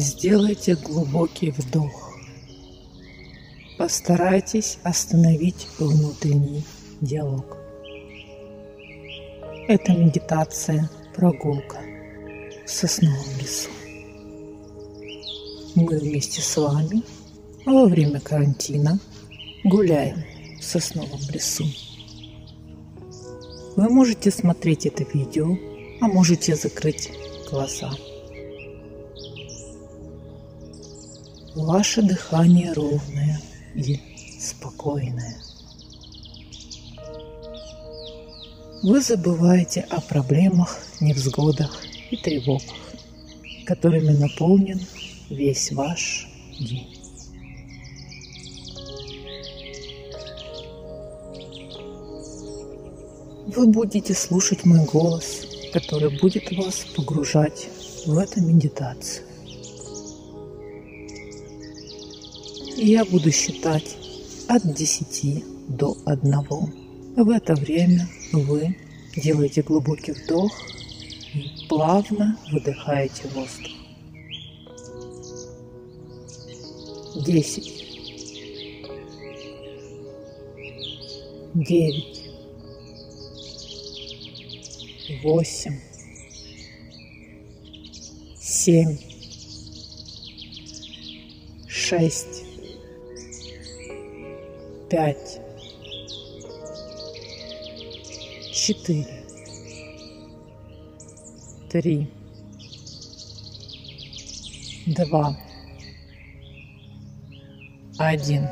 Сделайте глубокий вдох. Постарайтесь остановить внутренний диалог. Это медитация, прогулка в сосновом лесу. Мы вместе с вами во время карантина гуляем в сосновом лесу. Вы можете смотреть это видео, а можете закрыть глаза. Ваше дыхание ровное и спокойное. Вы забываете о проблемах, невзгодах и тревогах, которыми наполнен весь ваш день. Вы будете слушать мой голос, который будет вас погружать в эту медитацию. Я буду считать от 10 до 1. В это время вы делаете глубокий вдох и плавно выдыхаете воздух. 10 9 восемь, семь, шесть, пять, четыре, три, два, один.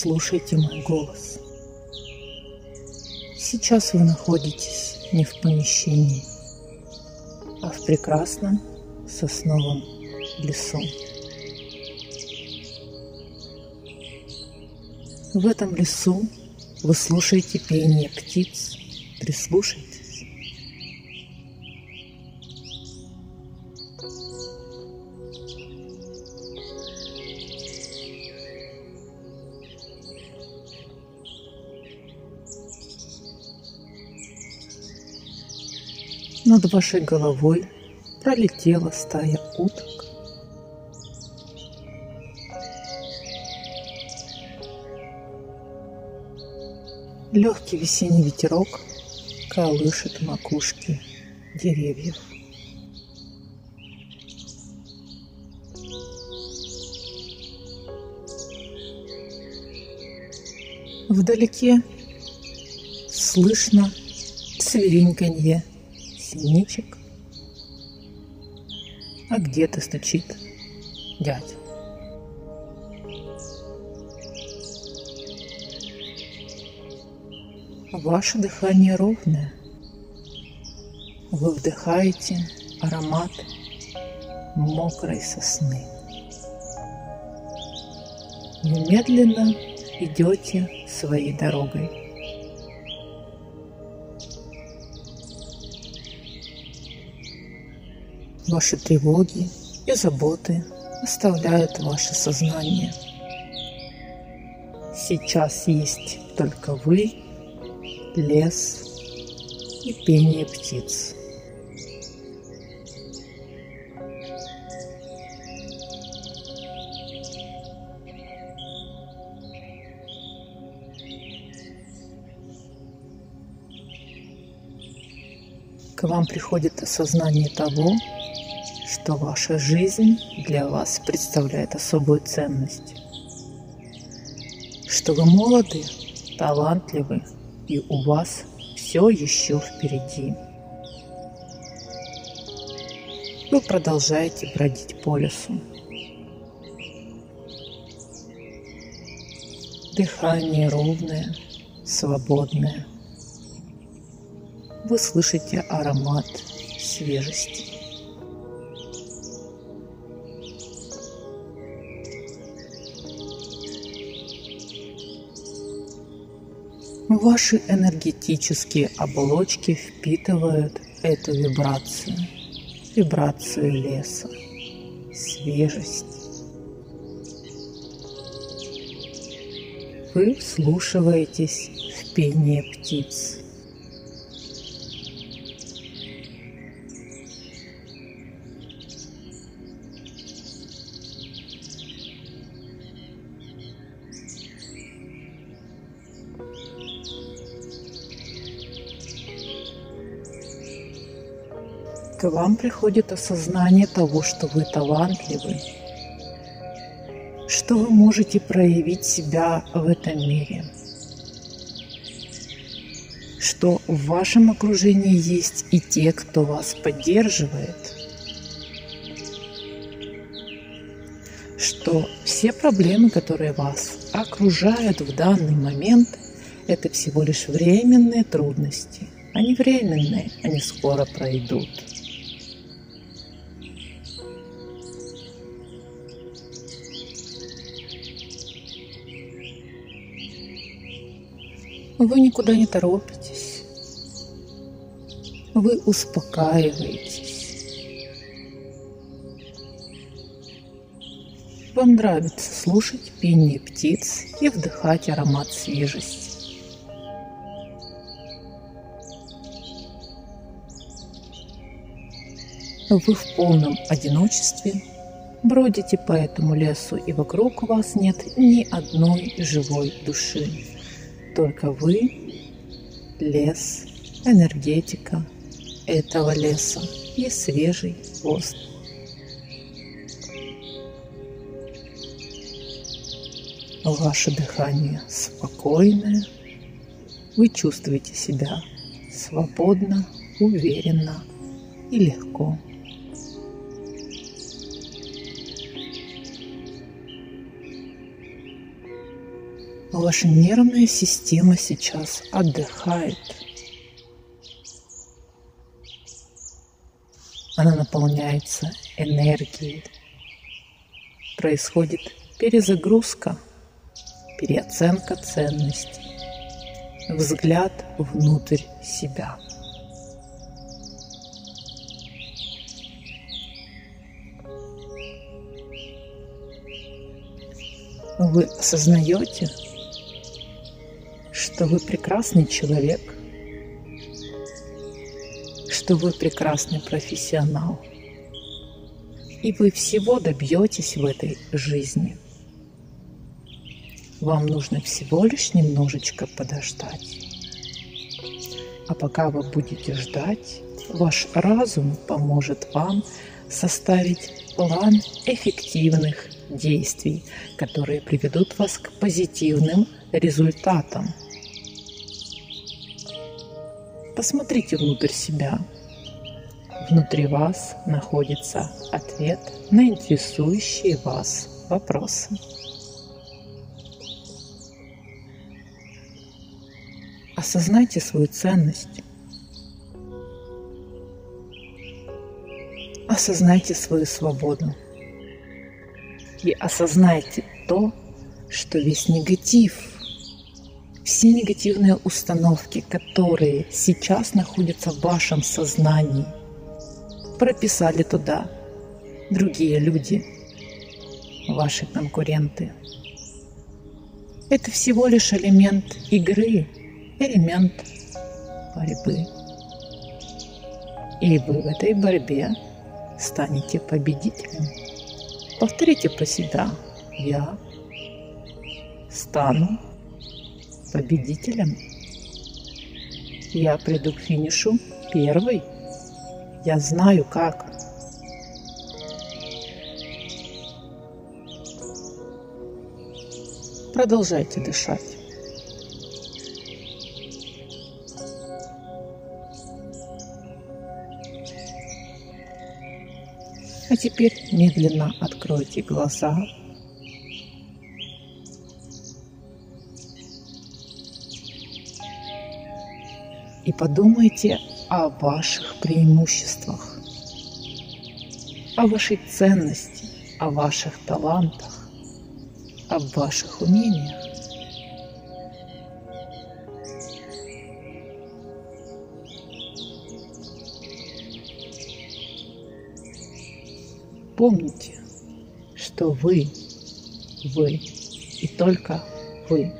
слушайте мой голос. Сейчас вы находитесь не в помещении, а в прекрасном сосновом лесу. В этом лесу вы слушаете пение птиц, прислушайтесь. Над вашей головой пролетела стая уток. Легкий весенний ветерок колышет макушки деревьев. Вдалеке слышно свиреньканье синичек, а где-то стучит дядя. Ваше дыхание ровное. Вы вдыхаете аромат мокрой сосны. Вы медленно идете своей дорогой. Ваши тревоги и заботы оставляют ваше сознание. Сейчас есть только вы, лес и пение птиц. К вам приходит осознание того, что ваша жизнь для вас представляет особую ценность, что вы молоды, талантливы и у вас все еще впереди. Вы продолжаете бродить по лесу. Дыхание ровное, свободное. Вы слышите аромат свежести. Ваши энергетические оболочки впитывают эту вибрацию, вибрацию леса, свежесть. вы вслушиваетесь в пение птиц. К вам приходит осознание того, что вы талантливы, что вы можете проявить себя в этом мире, что в вашем окружении есть и те, кто вас поддерживает, что все проблемы, которые вас окружают в данный момент, это всего лишь временные трудности. Они временные, они скоро пройдут. Вы никуда не торопитесь. Вы успокаиваетесь. Вам нравится слушать пение птиц и вдыхать аромат свежести. Вы в полном одиночестве бродите по этому лесу, и вокруг вас нет ни одной живой души только вы, лес, энергетика этого леса и свежий воздух. Ваше дыхание спокойное, вы чувствуете себя свободно, уверенно и легко. Ваша нервная система сейчас отдыхает. Она наполняется энергией. Происходит перезагрузка, переоценка ценностей, взгляд внутрь себя. Вы осознаете, что вы прекрасный человек, что вы прекрасный профессионал, и вы всего добьетесь в этой жизни. Вам нужно всего лишь немножечко подождать. А пока вы будете ждать, ваш разум поможет вам составить план эффективных действий, которые приведут вас к позитивным результатам. Посмотрите внутрь себя. Внутри вас находится ответ на интересующие вас вопросы. Осознайте свою ценность. Осознайте свою свободу. И осознайте то, что весь негатив – все негативные установки, которые сейчас находятся в вашем сознании, прописали туда другие люди, ваши конкуренты. Это всего лишь элемент игры, элемент борьбы. И вы в этой борьбе станете победителем. Повторите про себя. Я стану победителем. Я приду к финишу первый. Я знаю как. Продолжайте дышать. А теперь медленно откройте глаза и подумайте о ваших преимуществах, о вашей ценности, о ваших талантах, о ваших умениях. Помните, что вы, вы и только вы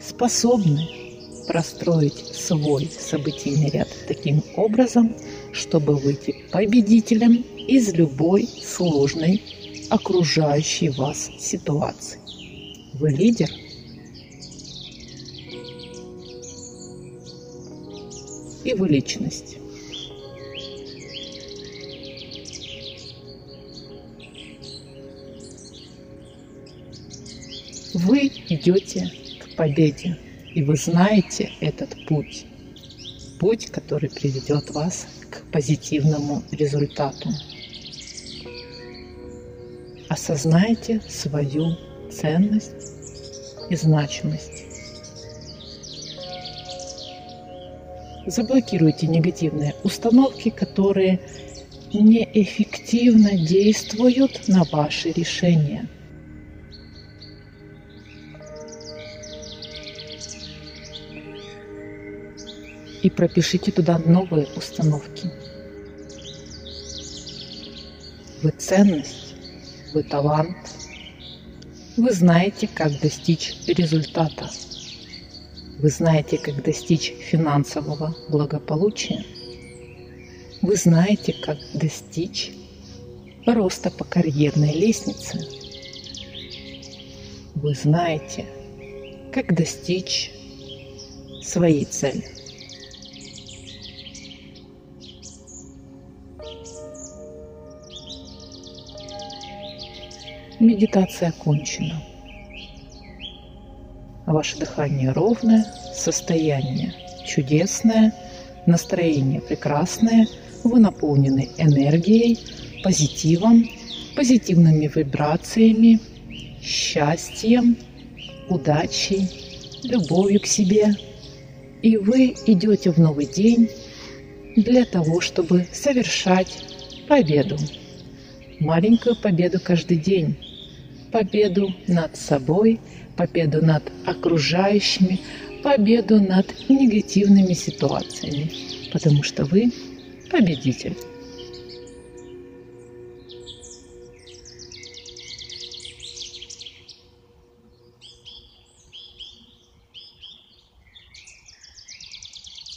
способны простроить свой событийный ряд таким образом, чтобы выйти победителем из любой сложной окружающей вас ситуации. Вы лидер? И вы личность. Вы идете к победе, и вы знаете этот путь. Путь, который приведет вас к позитивному результату. Осознайте свою ценность и значимость. Заблокируйте негативные установки, которые неэффективно действуют на ваши решения. И пропишите туда новые установки. Вы ценность, вы талант, вы знаете, как достичь результата. Вы знаете, как достичь финансового благополучия. Вы знаете, как достичь роста по карьерной лестнице. Вы знаете, как достичь своей цели. Медитация окончена. Ваше дыхание ровное, состояние чудесное, настроение прекрасное, вы наполнены энергией, позитивом, позитивными вибрациями, счастьем, удачей, любовью к себе. И вы идете в новый день для того, чтобы совершать победу. Маленькую победу каждый день победу над собой, победу над окружающими, победу над негативными ситуациями, потому что вы победитель.